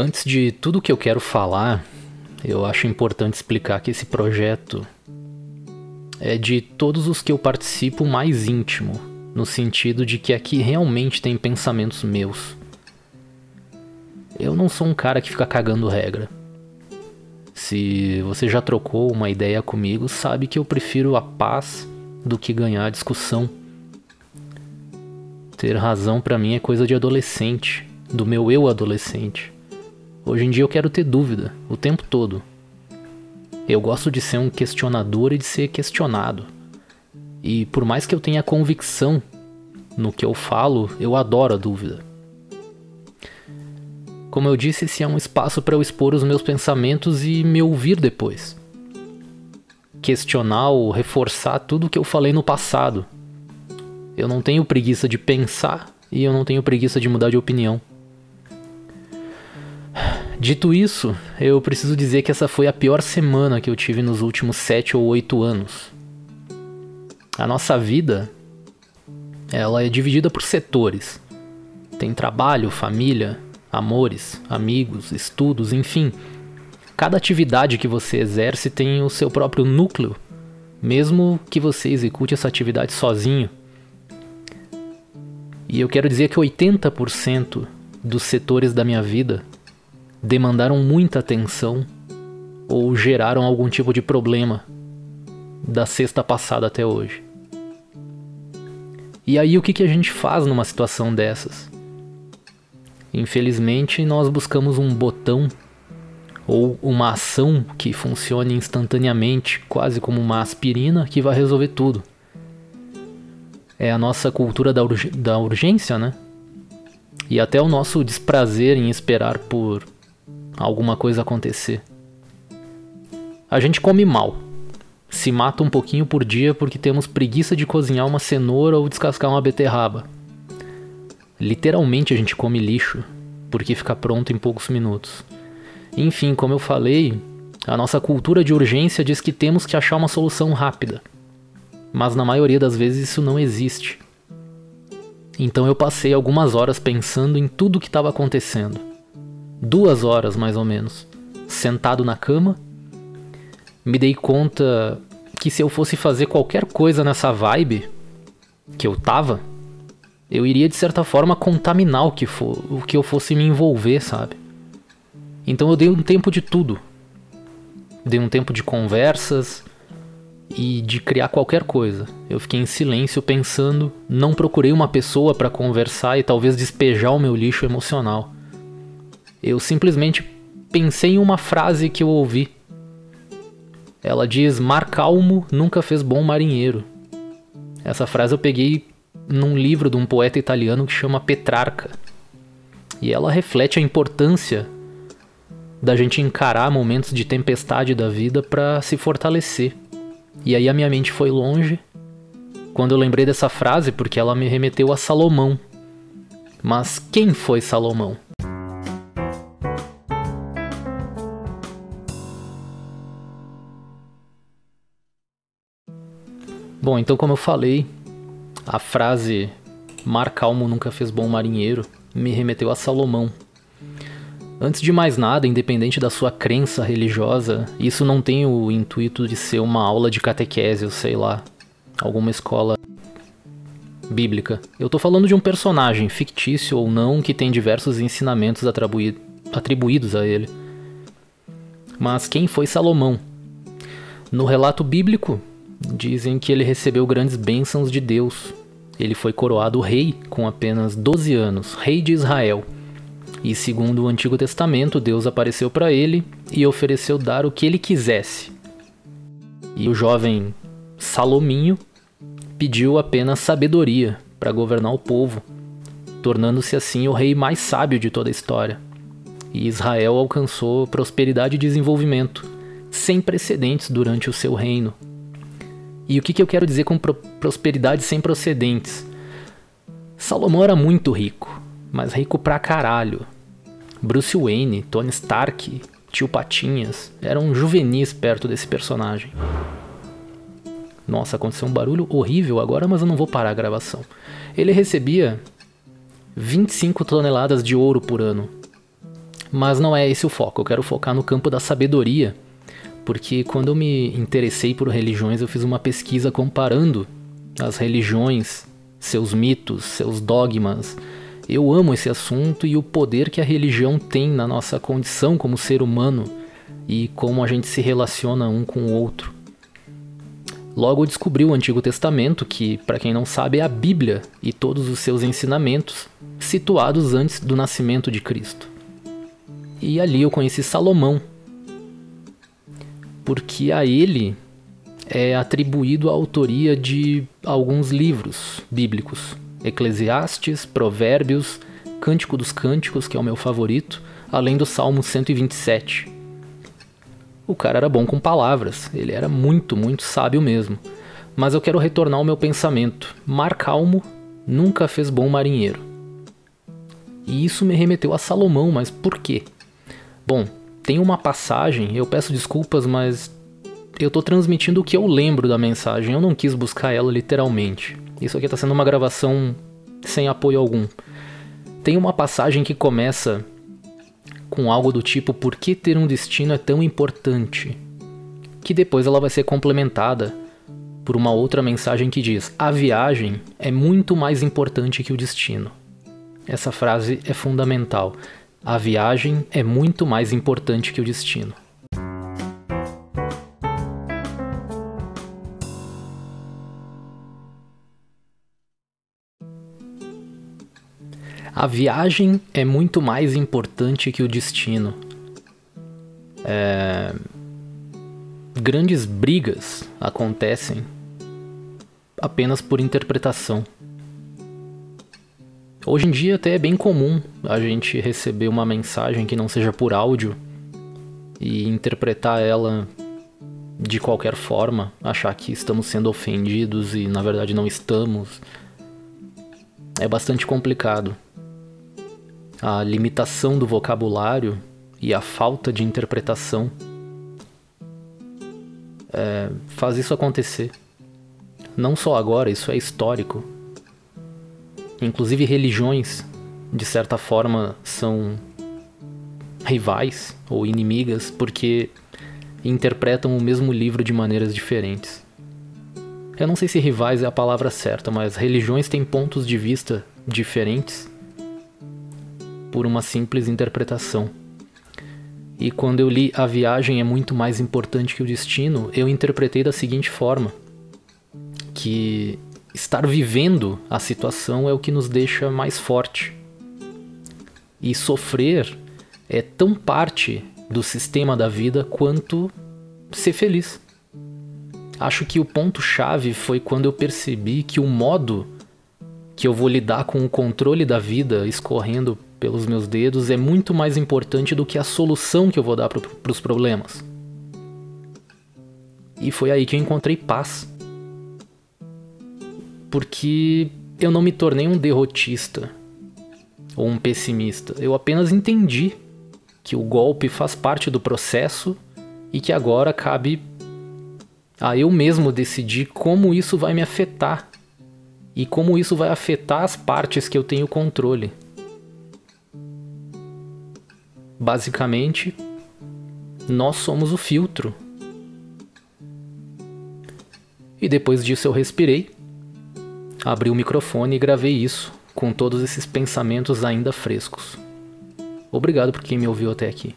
Antes de tudo que eu quero falar, eu acho importante explicar que esse projeto é de todos os que eu participo mais íntimo, no sentido de que aqui realmente tem pensamentos meus. Eu não sou um cara que fica cagando regra. Se você já trocou uma ideia comigo, sabe que eu prefiro a paz do que ganhar a discussão. Ter razão para mim é coisa de adolescente, do meu eu adolescente. Hoje em dia eu quero ter dúvida o tempo todo. Eu gosto de ser um questionador e de ser questionado. E por mais que eu tenha convicção no que eu falo, eu adoro a dúvida. Como eu disse, esse é um espaço para eu expor os meus pensamentos e me ouvir depois. Questionar ou reforçar tudo o que eu falei no passado. Eu não tenho preguiça de pensar e eu não tenho preguiça de mudar de opinião. Dito isso, eu preciso dizer que essa foi a pior semana que eu tive nos últimos sete ou oito anos. A nossa vida, ela é dividida por setores. Tem trabalho, família, amores, amigos, estudos, enfim. Cada atividade que você exerce tem o seu próprio núcleo, mesmo que você execute essa atividade sozinho. E eu quero dizer que 80% dos setores da minha vida demandaram muita atenção ou geraram algum tipo de problema da sexta passada até hoje. E aí o que, que a gente faz numa situação dessas? Infelizmente, nós buscamos um botão ou uma ação que funcione instantaneamente, quase como uma aspirina que vai resolver tudo. É a nossa cultura da, urg da urgência, né? E até o nosso desprazer em esperar por alguma coisa acontecer. A gente come mal. Se mata um pouquinho por dia porque temos preguiça de cozinhar uma cenoura ou descascar uma beterraba. Literalmente a gente come lixo, porque fica pronto em poucos minutos. Enfim, como eu falei, a nossa cultura de urgência diz que temos que achar uma solução rápida. Mas na maioria das vezes isso não existe. Então eu passei algumas horas pensando em tudo o que estava acontecendo duas horas mais ou menos, sentado na cama. Me dei conta que se eu fosse fazer qualquer coisa nessa vibe que eu tava, eu iria de certa forma contaminar o que, for, o que eu fosse me envolver, sabe? Então eu dei um tempo de tudo. Dei um tempo de conversas e de criar qualquer coisa. Eu fiquei em silêncio pensando, não procurei uma pessoa para conversar e talvez despejar o meu lixo emocional. Eu simplesmente pensei em uma frase que eu ouvi. Ela diz: Mar calmo nunca fez bom marinheiro. Essa frase eu peguei num livro de um poeta italiano que chama Petrarca. E ela reflete a importância da gente encarar momentos de tempestade da vida para se fortalecer. E aí a minha mente foi longe quando eu lembrei dessa frase porque ela me remeteu a Salomão. Mas quem foi Salomão? Bom, então como eu falei, a frase Mar calmo nunca fez bom marinheiro me remeteu a Salomão. Antes de mais nada, independente da sua crença religiosa, isso não tem o intuito de ser uma aula de catequese, ou sei lá, alguma escola bíblica. Eu tô falando de um personagem, fictício ou não, que tem diversos ensinamentos atribuídos a ele. Mas quem foi Salomão? No relato bíblico, Dizem que ele recebeu grandes bênçãos de Deus. Ele foi coroado rei com apenas 12 anos, rei de Israel. E segundo o Antigo Testamento, Deus apareceu para ele e ofereceu dar o que ele quisesse. E o jovem Salominho pediu apenas sabedoria para governar o povo, tornando-se assim o rei mais sábio de toda a história. E Israel alcançou prosperidade e desenvolvimento sem precedentes durante o seu reino. E o que, que eu quero dizer com pro prosperidade sem procedentes? Salomão era muito rico, mas rico pra caralho. Bruce Wayne, Tony Stark, Tio Patinhas eram juvenis perto desse personagem. Nossa, aconteceu um barulho horrível agora, mas eu não vou parar a gravação. Ele recebia 25 toneladas de ouro por ano. Mas não é esse o foco, eu quero focar no campo da sabedoria, porque quando eu me interessei por religiões, eu fiz uma pesquisa comparando as religiões, seus mitos, seus dogmas. Eu amo esse assunto e o poder que a religião tem na nossa condição como ser humano e como a gente se relaciona um com o outro. Logo descobri o Antigo Testamento, que, para quem não sabe, é a Bíblia e todos os seus ensinamentos, situados antes do nascimento de Cristo. E ali eu conheci Salomão, porque a ele é atribuído a autoria de alguns livros bíblicos: Eclesiastes, Provérbios, Cântico dos Cânticos, que é o meu favorito, além do Salmo 127. O cara era bom com palavras, ele era muito, muito sábio mesmo. Mas eu quero retornar ao meu pensamento. Mar calmo nunca fez bom marinheiro. E isso me remeteu a Salomão, mas por quê? Bom, tem uma passagem, eu peço desculpas, mas eu tô transmitindo o que eu lembro da mensagem, eu não quis buscar ela literalmente. Isso aqui tá sendo uma gravação sem apoio algum. Tem uma passagem que começa com algo do tipo por que ter um destino é tão importante, que depois ela vai ser complementada por uma outra mensagem que diz: a viagem é muito mais importante que o destino. Essa frase é fundamental. A viagem é muito mais importante que o destino. A viagem é muito mais importante que o destino. É... Grandes brigas acontecem apenas por interpretação. Hoje em dia até é bem comum a gente receber uma mensagem que não seja por áudio e interpretar ela de qualquer forma, achar que estamos sendo ofendidos e na verdade não estamos. É bastante complicado a limitação do vocabulário e a falta de interpretação é, faz isso acontecer. Não só agora, isso é histórico. Inclusive religiões, de certa forma, são rivais ou inimigas porque interpretam o mesmo livro de maneiras diferentes. Eu não sei se rivais é a palavra certa, mas religiões têm pontos de vista diferentes por uma simples interpretação. E quando eu li A Viagem é muito mais importante que o destino, eu interpretei da seguinte forma: que estar vivendo a situação é o que nos deixa mais forte. E sofrer é tão parte do sistema da vida quanto ser feliz. Acho que o ponto-chave foi quando eu percebi que o modo que eu vou lidar com o controle da vida escorrendo pelos meus dedos é muito mais importante do que a solução que eu vou dar para os problemas. E foi aí que eu encontrei paz. Porque eu não me tornei um derrotista ou um pessimista. Eu apenas entendi que o golpe faz parte do processo e que agora cabe a eu mesmo decidir como isso vai me afetar e como isso vai afetar as partes que eu tenho controle. Basicamente, nós somos o filtro. E depois disso eu respirei, abri o microfone e gravei isso, com todos esses pensamentos ainda frescos. Obrigado por quem me ouviu até aqui.